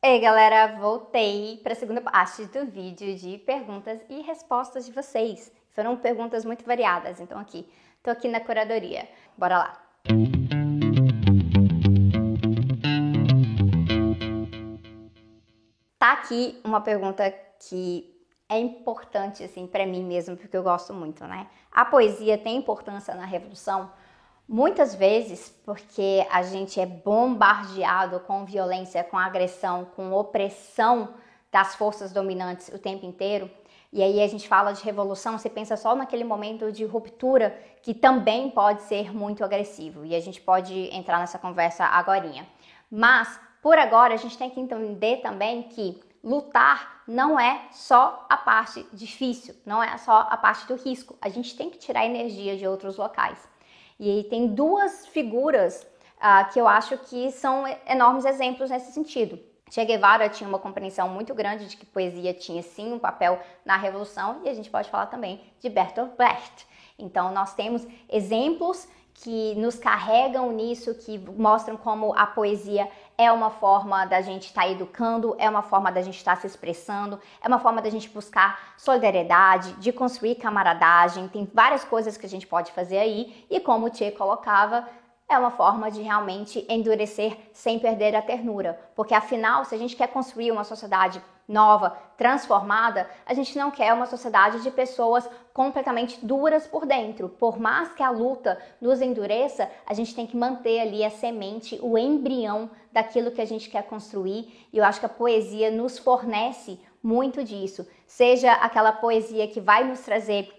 Ei galera, voltei para a segunda parte do vídeo de perguntas e respostas de vocês. Foram perguntas muito variadas, então aqui, tô aqui na curadoria. Bora lá. Tá aqui uma pergunta que é importante assim para mim mesmo, porque eu gosto muito, né? A poesia tem importância na revolução? Muitas vezes, porque a gente é bombardeado com violência, com agressão, com opressão das forças dominantes o tempo inteiro, e aí a gente fala de revolução, você pensa só naquele momento de ruptura que também pode ser muito agressivo, e a gente pode entrar nessa conversa agorinha. Mas, por agora, a gente tem que entender também que lutar não é só a parte difícil, não é só a parte do risco. A gente tem que tirar energia de outros locais. E tem duas figuras uh, que eu acho que são enormes exemplos nesse sentido. Che Guevara tinha uma compreensão muito grande de que poesia tinha sim um papel na revolução e a gente pode falar também de Bertolt Brecht. Então nós temos exemplos que nos carregam nisso, que mostram como a poesia é uma forma da gente estar tá educando, é uma forma da gente estar tá se expressando, é uma forma da gente buscar solidariedade, de construir camaradagem. Tem várias coisas que a gente pode fazer aí, e como o Tchê colocava, é uma forma de realmente endurecer sem perder a ternura. Porque afinal, se a gente quer construir uma sociedade nova, transformada, a gente não quer uma sociedade de pessoas completamente duras por dentro. Por mais que a luta nos endureça, a gente tem que manter ali a semente, o embrião daquilo que a gente quer construir. E eu acho que a poesia nos fornece muito disso. Seja aquela poesia que vai nos trazer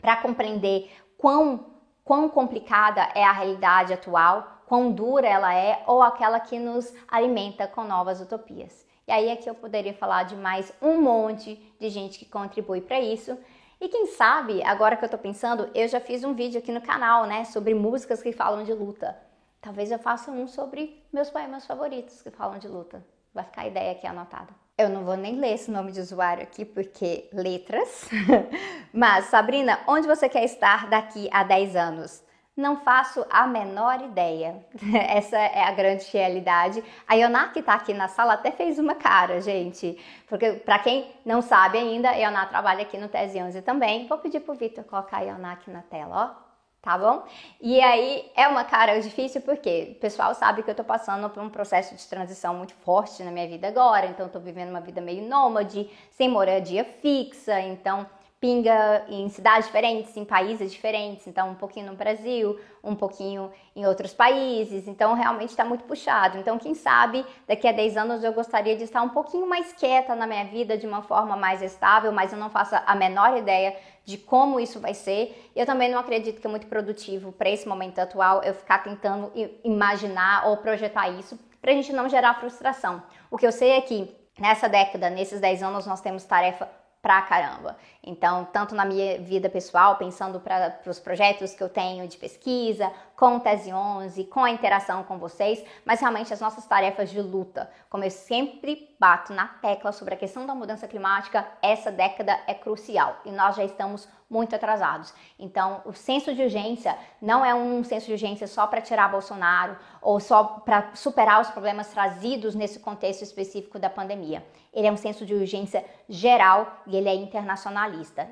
para compreender quão quão complicada é a realidade atual, quão dura ela é, ou aquela que nos alimenta com novas utopias. E aí aqui eu poderia falar de mais um monte de gente que contribui para isso. E quem sabe, agora que eu tô pensando, eu já fiz um vídeo aqui no canal, né, sobre músicas que falam de luta. Talvez eu faça um sobre meus poemas favoritos que falam de luta. Vai ficar a ideia aqui anotada. Eu não vou nem ler esse nome de usuário aqui porque letras. Mas, Sabrina, onde você quer estar daqui a 10 anos? Não faço a menor ideia. Essa é a grande realidade. A Ioná que está aqui na sala até fez uma cara, gente. Porque para quem não sabe ainda, a Ioná trabalha aqui no Tese 11 também. Vou pedir pro Vitor colocar a Ioná aqui na tela, ó tá bom? E aí é uma cara difícil porque o pessoal sabe que eu tô passando por um processo de transição muito forte na minha vida agora, então eu tô vivendo uma vida meio nômade, sem moradia fixa, então pinga em cidades diferentes, em países diferentes, então um pouquinho no Brasil, um pouquinho em outros países, então realmente está muito puxado. Então, quem sabe daqui a 10 anos eu gostaria de estar um pouquinho mais quieta na minha vida, de uma forma mais estável, mas eu não faço a menor ideia de como isso vai ser. Eu também não acredito que é muito produtivo para esse momento atual eu ficar tentando imaginar ou projetar isso, para a gente não gerar frustração. O que eu sei é que nessa década, nesses 10 anos, nós temos tarefa pra caramba. Então, tanto na minha vida pessoal, pensando para os projetos que eu tenho de pesquisa, com o Tese 11, com a interação com vocês, mas realmente as nossas tarefas de luta. Como eu sempre bato na tecla sobre a questão da mudança climática, essa década é crucial e nós já estamos muito atrasados. Então, o senso de urgência não é um senso de urgência só para tirar Bolsonaro ou só para superar os problemas trazidos nesse contexto específico da pandemia. Ele é um senso de urgência geral e ele é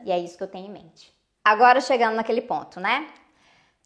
e é isso que eu tenho em mente. Agora chegando naquele ponto, né?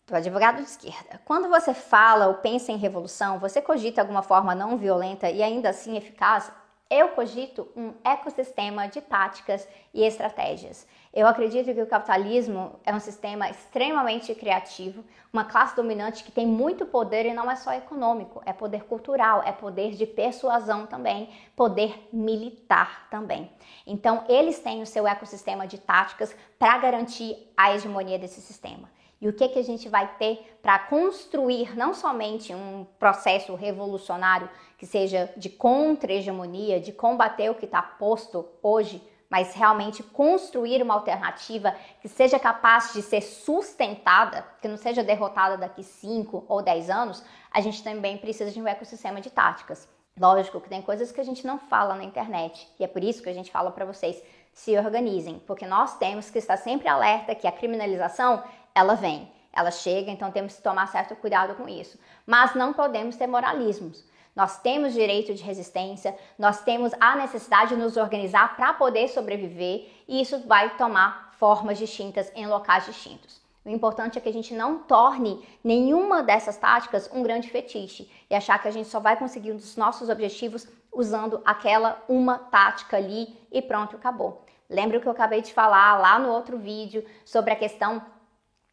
do advogado de esquerda. Quando você fala ou pensa em revolução, você cogita alguma forma não violenta e ainda assim eficaz? Eu cogito um ecossistema de táticas e estratégias. Eu acredito que o capitalismo é um sistema extremamente criativo, uma classe dominante que tem muito poder e não é só econômico, é poder cultural, é poder de persuasão também, poder militar também. Então, eles têm o seu ecossistema de táticas para garantir a hegemonia desse sistema e o que, que a gente vai ter para construir não somente um processo revolucionário que seja de contra-hegemonia, de combater o que está posto hoje, mas realmente construir uma alternativa que seja capaz de ser sustentada, que não seja derrotada daqui 5 ou 10 anos, a gente também precisa de um ecossistema de táticas. Lógico que tem coisas que a gente não fala na internet, e é por isso que a gente fala para vocês se organizem, porque nós temos que estar sempre alerta que a criminalização ela vem, ela chega, então temos que tomar certo cuidado com isso. Mas não podemos ter moralismos. Nós temos direito de resistência, nós temos a necessidade de nos organizar para poder sobreviver e isso vai tomar formas distintas em locais distintos. O importante é que a gente não torne nenhuma dessas táticas um grande fetiche e achar que a gente só vai conseguir os nossos objetivos usando aquela uma tática ali e pronto, acabou. Lembra o que eu acabei de falar lá no outro vídeo sobre a questão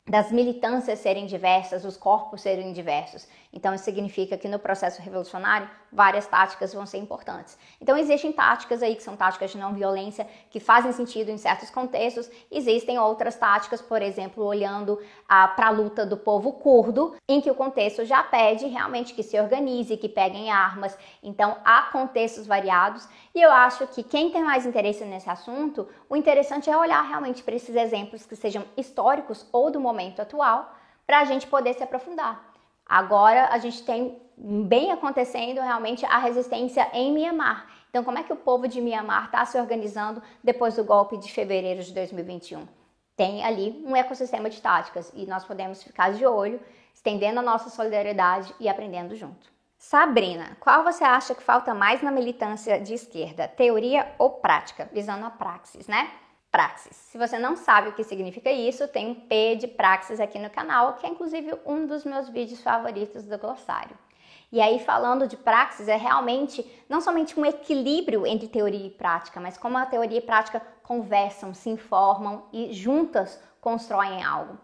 das militâncias serem diversas, os corpos serem diversos. Então, isso significa que no processo revolucionário, várias táticas vão ser importantes. Então, existem táticas aí que são táticas de não violência, que fazem sentido em certos contextos. Existem outras táticas, por exemplo, olhando ah, para a luta do povo curdo, em que o contexto já pede realmente que se organize, que peguem armas. Então, há contextos variados. E eu acho que quem tem mais interesse nesse assunto, o interessante é olhar realmente para esses exemplos que sejam históricos ou do momento atual, para a gente poder se aprofundar. Agora a gente tem bem acontecendo realmente a resistência em Mianmar. Então, como é que o povo de Mianmar está se organizando depois do golpe de fevereiro de 2021? Tem ali um ecossistema de táticas e nós podemos ficar de olho, estendendo a nossa solidariedade e aprendendo junto. Sabrina, qual você acha que falta mais na militância de esquerda, teoria ou prática? Visando a praxis, né? Praxis. Se você não sabe o que significa isso, tem um P de praxis aqui no canal, que é inclusive um dos meus vídeos favoritos do glossário. E aí, falando de praxis, é realmente não somente um equilíbrio entre teoria e prática, mas como a teoria e prática conversam, se informam e juntas constroem algo.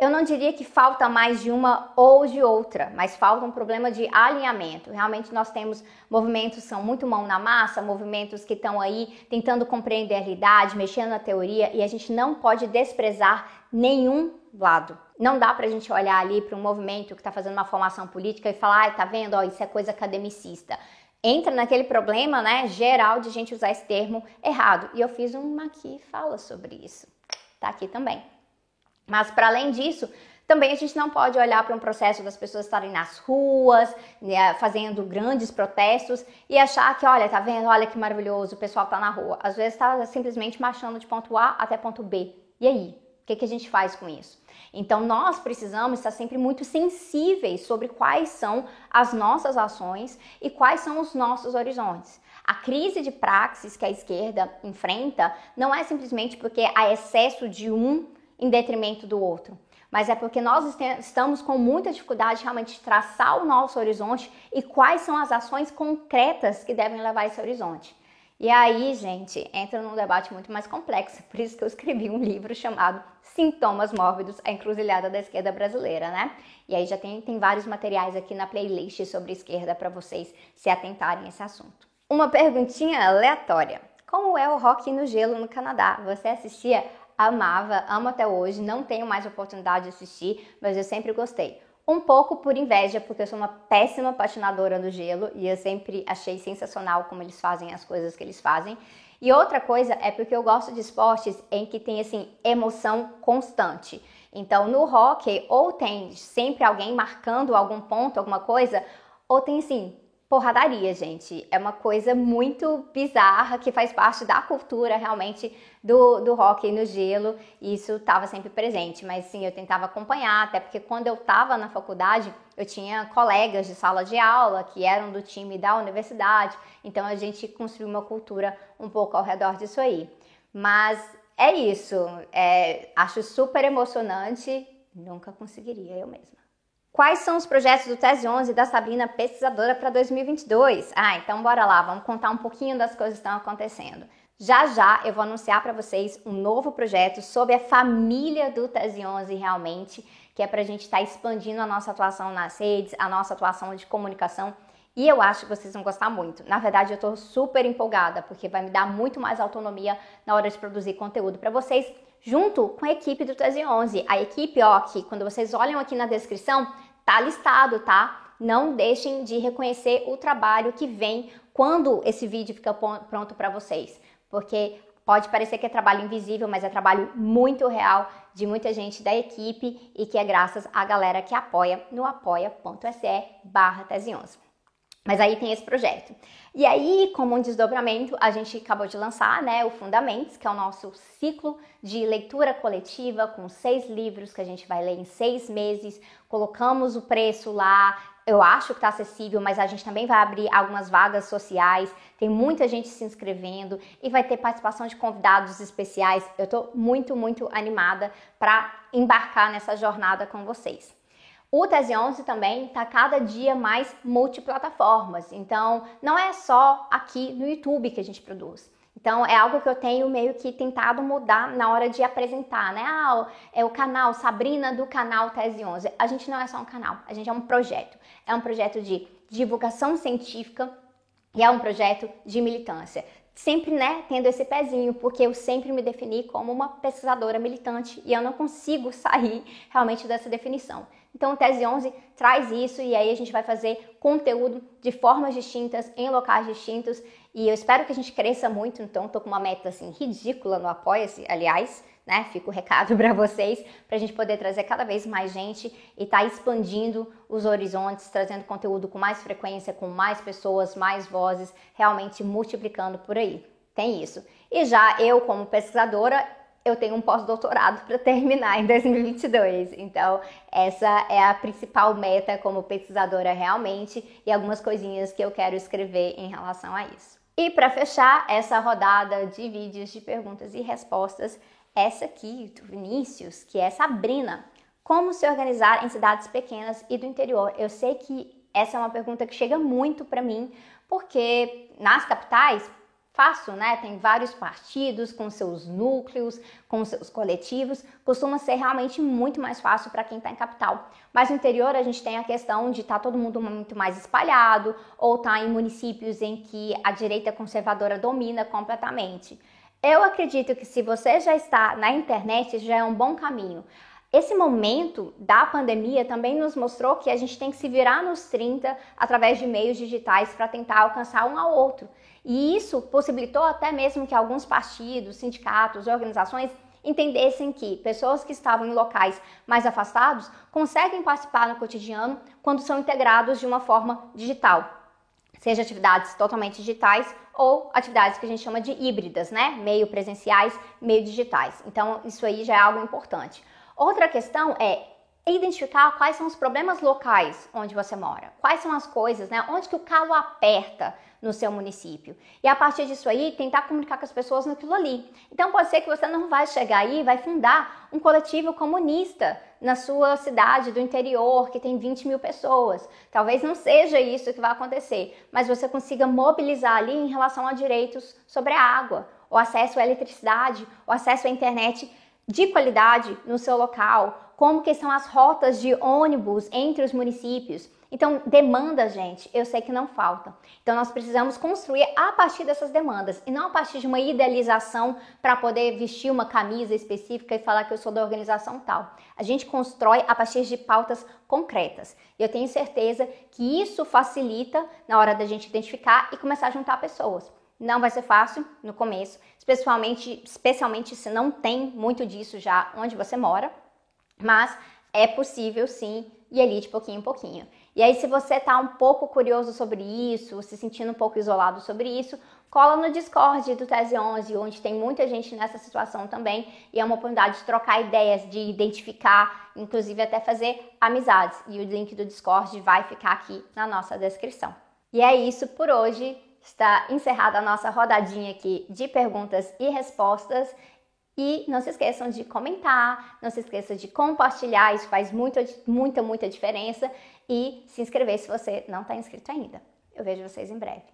Eu não diria que falta mais de uma ou de outra, mas falta um problema de alinhamento. Realmente nós temos movimentos que são muito mão na massa, movimentos que estão aí tentando compreender a realidade, mexendo na teoria, e a gente não pode desprezar nenhum lado. Não dá pra gente olhar ali para um movimento que está fazendo uma formação política e falar, ai, tá vendo, ó, isso é coisa academicista entra naquele problema, né, geral de gente usar esse termo errado. E eu fiz uma que fala sobre isso. Tá aqui também. Mas para além disso, também a gente não pode olhar para um processo das pessoas estarem nas ruas, né, fazendo grandes protestos e achar que, olha, tá vendo, olha que maravilhoso, o pessoal tá na rua. Às vezes está simplesmente marchando de ponto A até ponto B. E aí? O que, que a gente faz com isso? Então, nós precisamos estar sempre muito sensíveis sobre quais são as nossas ações e quais são os nossos horizontes. A crise de praxis que a esquerda enfrenta não é simplesmente porque há excesso de um em detrimento do outro. Mas é porque nós estamos com muita dificuldade realmente de traçar o nosso horizonte e quais são as ações concretas que devem levar esse horizonte. E aí, gente, entra num debate muito mais complexo. Por isso que eu escrevi um livro chamado Sintomas Mórbidos, a encruzilhada da esquerda brasileira, né? E aí já tem, tem vários materiais aqui na playlist sobre esquerda para vocês se atentarem a esse assunto. Uma perguntinha aleatória. Como é o rock no gelo no Canadá? Você assistia amava, amo até hoje, não tenho mais oportunidade de assistir, mas eu sempre gostei. Um pouco por inveja, porque eu sou uma péssima patinadora no gelo e eu sempre achei sensacional como eles fazem as coisas que eles fazem. E outra coisa é porque eu gosto de esportes em que tem assim emoção constante. Então, no hockey, ou tem sempre alguém marcando algum ponto, alguma coisa, ou tem assim porradaria, gente. É uma coisa muito bizarra que faz parte da cultura realmente do, do hockey no gelo. E isso estava sempre presente. Mas sim, eu tentava acompanhar, até porque quando eu estava na faculdade, eu tinha colegas de sala de aula que eram do time da universidade. Então a gente construiu uma cultura um pouco ao redor disso aí. Mas é isso. É, acho super emocionante. Nunca conseguiria eu mesma. Quais são os projetos do Tese 11 da Sabrina Pesquisadora para 2022? Ah, então bora lá, vamos contar um pouquinho das coisas que estão acontecendo. Já já eu vou anunciar para vocês um novo projeto sobre a família do Tese 11 realmente, que é para a gente estar tá expandindo a nossa atuação nas redes, a nossa atuação de comunicação. E eu acho que vocês vão gostar muito. Na verdade, eu estou super empolgada, porque vai me dar muito mais autonomia na hora de produzir conteúdo para vocês, junto com a equipe do Tese 11. A equipe, ó, que quando vocês olham aqui na descrição, tá listado, tá? Não deixem de reconhecer o trabalho que vem quando esse vídeo fica pronto para vocês, porque pode parecer que é trabalho invisível, mas é trabalho muito real de muita gente da equipe e que é graças à galera que apoia no apoia.se barra tese 11. Mas aí tem esse projeto. E aí, como um desdobramento, a gente acabou de lançar né, o Fundamentos, que é o nosso ciclo de leitura coletiva com seis livros que a gente vai ler em seis meses. Colocamos o preço lá, eu acho que está acessível, mas a gente também vai abrir algumas vagas sociais. Tem muita gente se inscrevendo e vai ter participação de convidados especiais. Eu estou muito, muito animada para embarcar nessa jornada com vocês. O Tese 11 também está cada dia mais multiplataformas, então não é só aqui no YouTube que a gente produz. Então é algo que eu tenho meio que tentado mudar na hora de apresentar, né? Ah, é o canal Sabrina do canal Tese 11. A gente não é só um canal, a gente é um projeto. É um projeto de divulgação científica e é um projeto de militância. Sempre, né, tendo esse pezinho, porque eu sempre me defini como uma pesquisadora militante e eu não consigo sair realmente dessa definição. Então, o Tese 11 traz isso e aí a gente vai fazer conteúdo de formas distintas, em locais distintos e eu espero que a gente cresça muito. Então, estou com uma meta assim ridícula no Apoia-se, aliás, né? Fica o recado para vocês, para a gente poder trazer cada vez mais gente e estar tá expandindo os horizontes, trazendo conteúdo com mais frequência, com mais pessoas, mais vozes, realmente multiplicando por aí. Tem isso. E já eu, como pesquisadora, eu tenho um pós-doutorado para terminar em 2022. Então, essa é a principal meta como pesquisadora realmente e algumas coisinhas que eu quero escrever em relação a isso. E para fechar essa rodada de vídeos de perguntas e respostas, essa aqui do Vinícius, que é Sabrina. Como se organizar em cidades pequenas e do interior? Eu sei que essa é uma pergunta que chega muito para mim, porque nas capitais fácil, né? Tem vários partidos com seus núcleos, com seus coletivos, costuma ser realmente muito mais fácil para quem está em capital. Mas no interior a gente tem a questão de estar tá todo mundo muito mais espalhado ou tá em municípios em que a direita conservadora domina completamente. Eu acredito que se você já está na internet, já é um bom caminho. Esse momento da pandemia também nos mostrou que a gente tem que se virar nos 30 através de meios digitais para tentar alcançar um ao outro. E isso possibilitou até mesmo que alguns partidos, sindicatos, organizações entendessem que pessoas que estavam em locais mais afastados conseguem participar no cotidiano quando são integrados de uma forma digital, seja atividades totalmente digitais ou atividades que a gente chama de híbridas, né? Meio presenciais, meio digitais. Então, isso aí já é algo importante. Outra questão é identificar quais são os problemas locais onde você mora, quais são as coisas, né? Onde que o calo aperta no seu município. E a partir disso aí, tentar comunicar com as pessoas naquilo ali. Então pode ser que você não vai chegar aí vai fundar um coletivo comunista na sua cidade do interior que tem 20 mil pessoas. Talvez não seja isso que vai acontecer, mas você consiga mobilizar ali em relação a direitos sobre a água, o acesso à eletricidade, o acesso à internet de qualidade no seu local, como que são as rotas de ônibus entre os municípios. Então, demanda, gente, eu sei que não falta. Então, nós precisamos construir a partir dessas demandas e não a partir de uma idealização para poder vestir uma camisa específica e falar que eu sou da organização tal. A gente constrói a partir de pautas concretas. E eu tenho certeza que isso facilita na hora da gente identificar e começar a juntar pessoas. Não vai ser fácil no começo, especialmente, especialmente se não tem muito disso já onde você mora, mas é possível sim e ali de pouquinho em pouquinho. E aí, se você tá um pouco curioso sobre isso, se sentindo um pouco isolado sobre isso, cola no Discord do Tese 11, onde tem muita gente nessa situação também, e é uma oportunidade de trocar ideias, de identificar, inclusive até fazer amizades. E o link do Discord vai ficar aqui na nossa descrição. E é isso por hoje. Está encerrada a nossa rodadinha aqui de perguntas e respostas. E não se esqueçam de comentar, não se esqueçam de compartilhar, isso faz muita, muita, muita diferença. E se inscrever se você não está inscrito ainda. Eu vejo vocês em breve.